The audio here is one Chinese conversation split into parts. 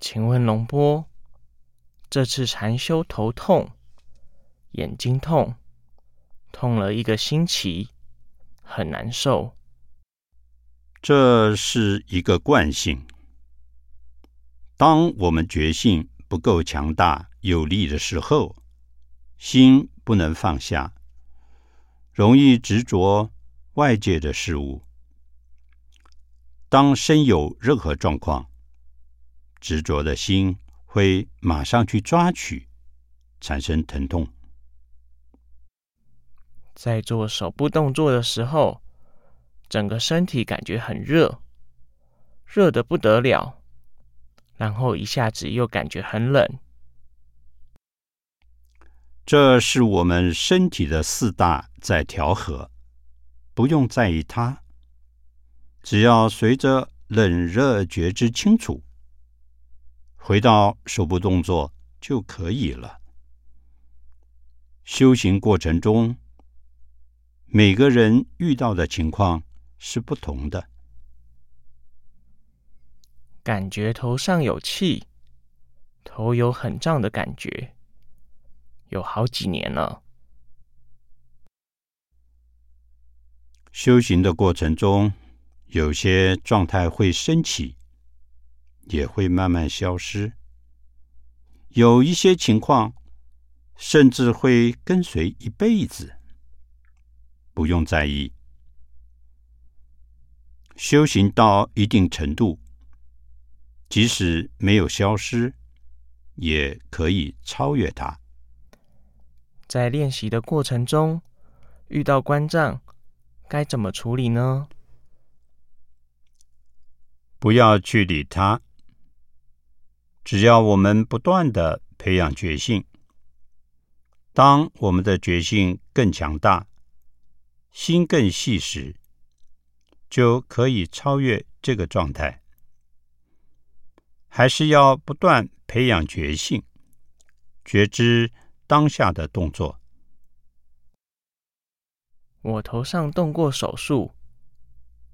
请问龙波，这次禅修头痛、眼睛痛，痛了一个星期，很难受。这是一个惯性。当我们觉性不够强大、有力的时候，心不能放下，容易执着外界的事物。当身有任何状况，执着的心会马上去抓取，产生疼痛。在做手部动作的时候，整个身体感觉很热，热的不得了，然后一下子又感觉很冷。这是我们身体的四大在调和，不用在意它，只要随着冷热觉知清楚。回到手部动作就可以了。修行过程中，每个人遇到的情况是不同的。感觉头上有气，头有很胀的感觉，有好几年了。修行的过程中，有些状态会升起。也会慢慢消失，有一些情况甚至会跟随一辈子，不用在意。修行到一定程度，即使没有消失，也可以超越它。在练习的过程中，遇到关障，该怎么处理呢？不要去理他。只要我们不断的培养觉性，当我们的觉性更强大，心更细时，就可以超越这个状态。还是要不断培养觉性，觉知当下的动作。我头上动过手术，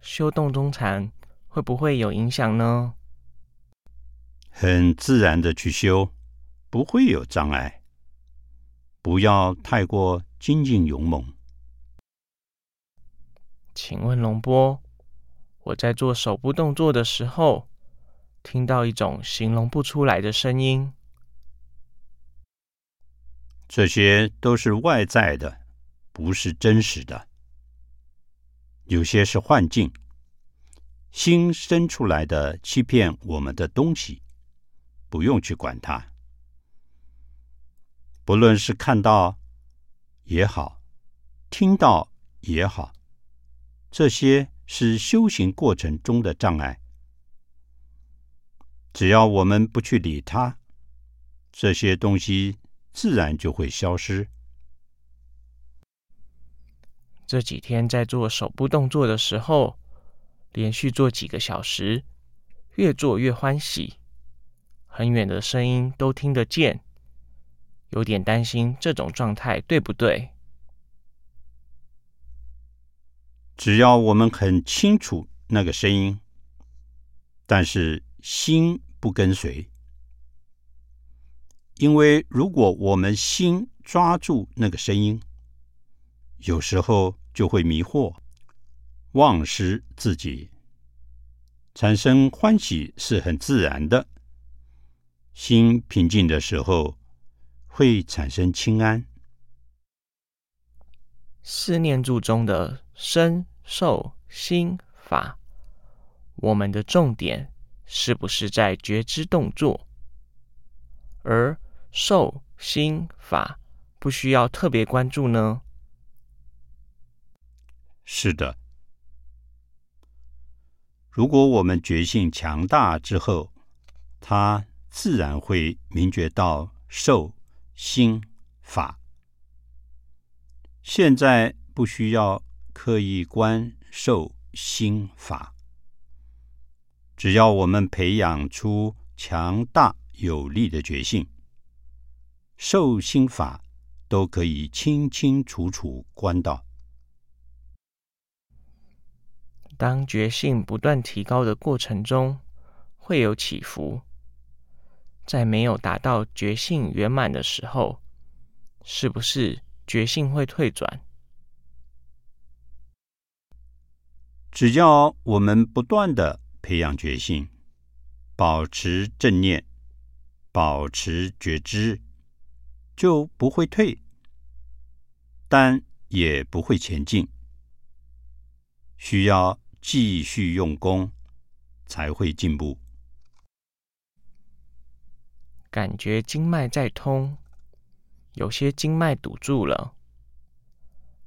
修动中禅会不会有影响呢？很自然的去修，不会有障碍。不要太过精进勇猛。请问龙波，我在做手部动作的时候，听到一种形容不出来的声音。这些都是外在的，不是真实的。有些是幻境，心生出来的欺骗我们的东西。不用去管它，不论是看到也好，听到也好，这些是修行过程中的障碍。只要我们不去理它，这些东西自然就会消失。这几天在做手部动作的时候，连续做几个小时，越做越欢喜。很远的声音都听得见，有点担心这种状态对不对？只要我们很清楚那个声音，但是心不跟随，因为如果我们心抓住那个声音，有时候就会迷惑、忘失自己，产生欢喜是很自然的。心平静的时候，会产生清安。四念住中的身、受、心、法，我们的重点是不是在觉知动作？而受、心、法不需要特别关注呢？是的。如果我们觉性强大之后，它。自然会明觉到受心法。现在不需要刻意观受心法，只要我们培养出强大有力的觉性，受心法都可以清清楚楚观到。当觉性不断提高的过程中，会有起伏。在没有达到觉性圆满的时候，是不是觉性会退转？只要我们不断的培养觉性，保持正念，保持觉知，就不会退，但也不会前进。需要继续用功，才会进步。感觉经脉在通，有些经脉堵住了。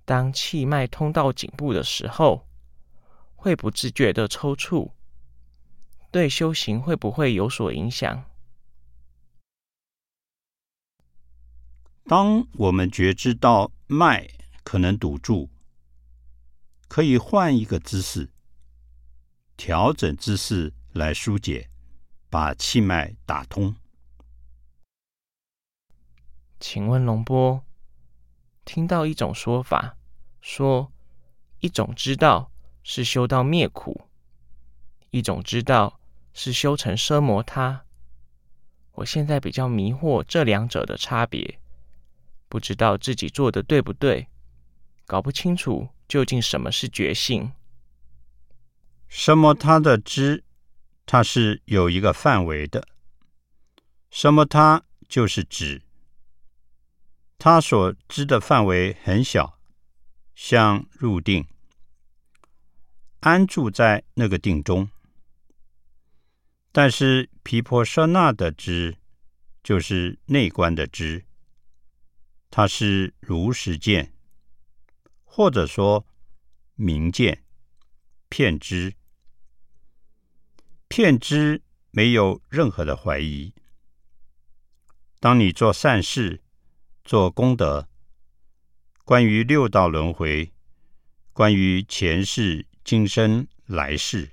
当气脉通到颈部的时候，会不自觉的抽搐，对修行会不会有所影响？当我们觉知到脉可能堵住，可以换一个姿势，调整姿势来疏解，把气脉打通。请问龙波，听到一种说法，说一种知道是修到灭苦，一种知道是修成奢摩他。我现在比较迷惑这两者的差别，不知道自己做的对不对，搞不清楚究竟什么是觉性。奢摩他的知，它是有一个范围的，奢摩他就是指。他所知的范围很小，像入定，安住在那个定中。但是毗婆舍那的知，就是内观的知，它是如实见，或者说明见、片知。片知没有任何的怀疑。当你做善事。做功德，关于六道轮回，关于前世、今生、来世，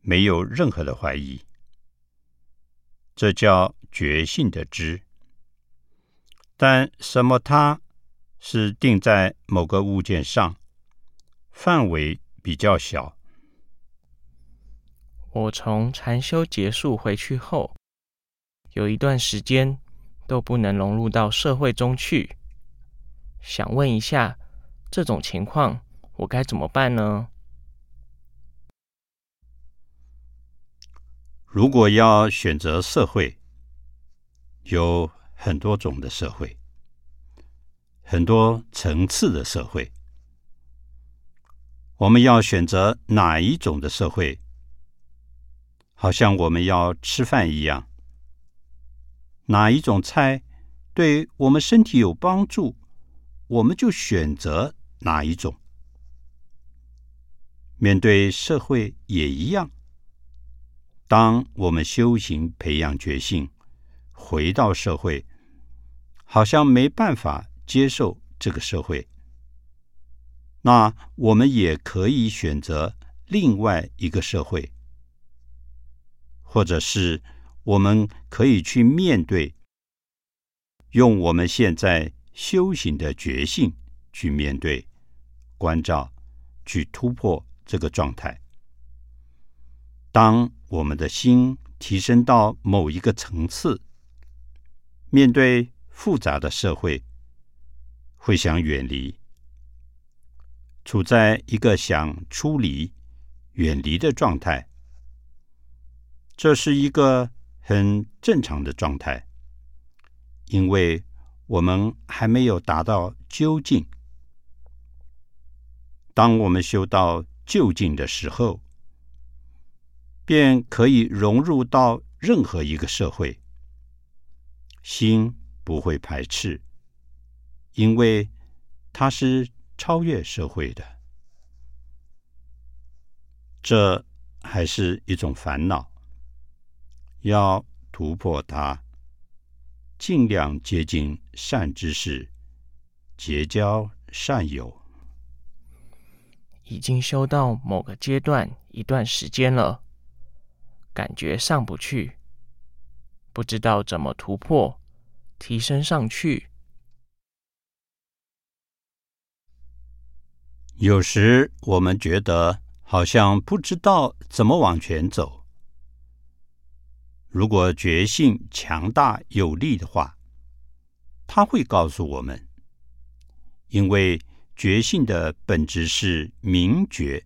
没有任何的怀疑。这叫觉性的知。但什么？它是定在某个物件上，范围比较小。我从禅修结束回去后，有一段时间。都不能融入到社会中去。想问一下，这种情况我该怎么办呢？如果要选择社会，有很多种的社会，很多层次的社会。我们要选择哪一种的社会？好像我们要吃饭一样。哪一种菜对我们身体有帮助，我们就选择哪一种。面对社会也一样。当我们修行、培养觉性，回到社会，好像没办法接受这个社会，那我们也可以选择另外一个社会，或者是。我们可以去面对，用我们现在修行的觉性去面对、关照、去突破这个状态。当我们的心提升到某一个层次，面对复杂的社会，会想远离，处在一个想出离、远离的状态，这是一个。很正常的状态，因为我们还没有达到究竟。当我们修到究竟的时候，便可以融入到任何一个社会，心不会排斥，因为它是超越社会的。这还是一种烦恼。要突破它，尽量接近善知识，结交善友。已经修到某个阶段一段时间了，感觉上不去，不知道怎么突破，提升上去。有时我们觉得好像不知道怎么往前走。如果觉性强大有力的话，他会告诉我们，因为觉性的本质是明觉，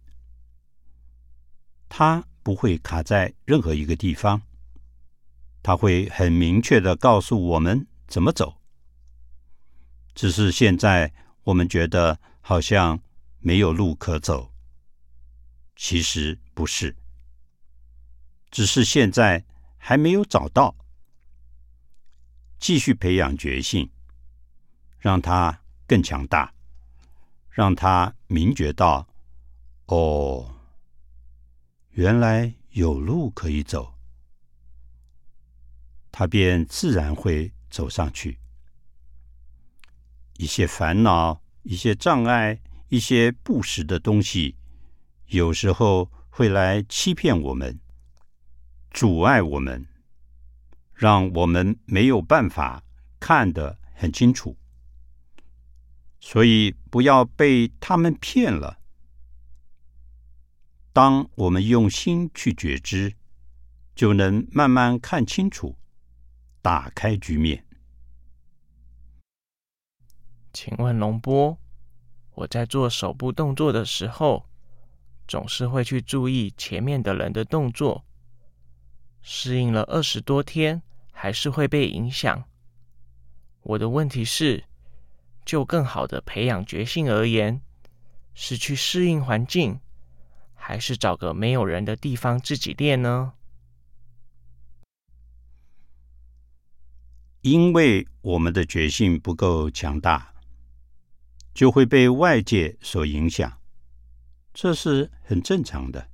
它不会卡在任何一个地方，他会很明确的告诉我们怎么走。只是现在我们觉得好像没有路可走，其实不是，只是现在还没有找到。继续培养觉性，让他更强大，让他明觉到：哦，原来有路可以走，他便自然会走上去。一些烦恼、一些障碍、一些不实的东西，有时候会来欺骗我们，阻碍我们。让我们没有办法看得很清楚，所以不要被他们骗了。当我们用心去觉知，就能慢慢看清楚，打开局面。请问龙波，我在做手部动作的时候，总是会去注意前面的人的动作。适应了二十多天，还是会被影响。我的问题是，就更好的培养觉性而言，是去适应环境，还是找个没有人的地方自己练呢？因为我们的觉性不够强大，就会被外界所影响，这是很正常的。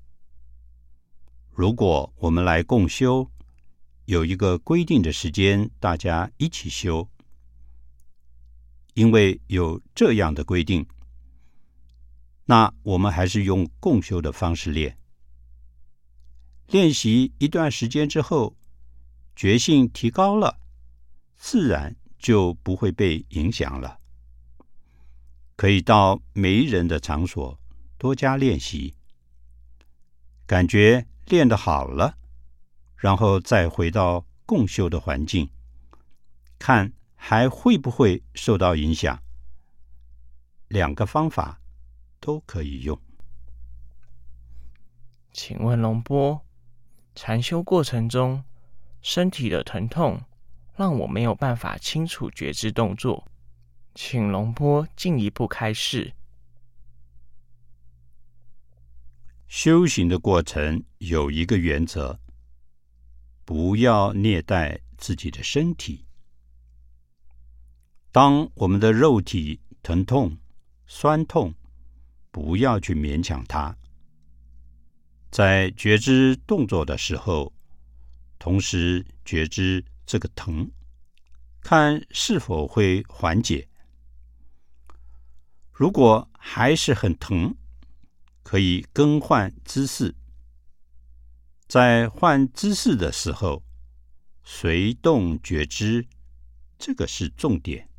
如果我们来共修，有一个规定的时间，大家一起修。因为有这样的规定，那我们还是用共修的方式练。练习一段时间之后，觉性提高了，自然就不会被影响了。可以到没人的场所多加练习，感觉。练得好了，然后再回到共修的环境，看还会不会受到影响。两个方法都可以用。请问龙波，禅修过程中身体的疼痛让我没有办法清楚觉知动作，请龙波进一步开示。修行的过程有一个原则：不要虐待自己的身体。当我们的肉体疼痛、酸痛，不要去勉强它。在觉知动作的时候，同时觉知这个疼，看是否会缓解。如果还是很疼，可以更换姿势，在换姿势的时候，随动觉知，这个是重点。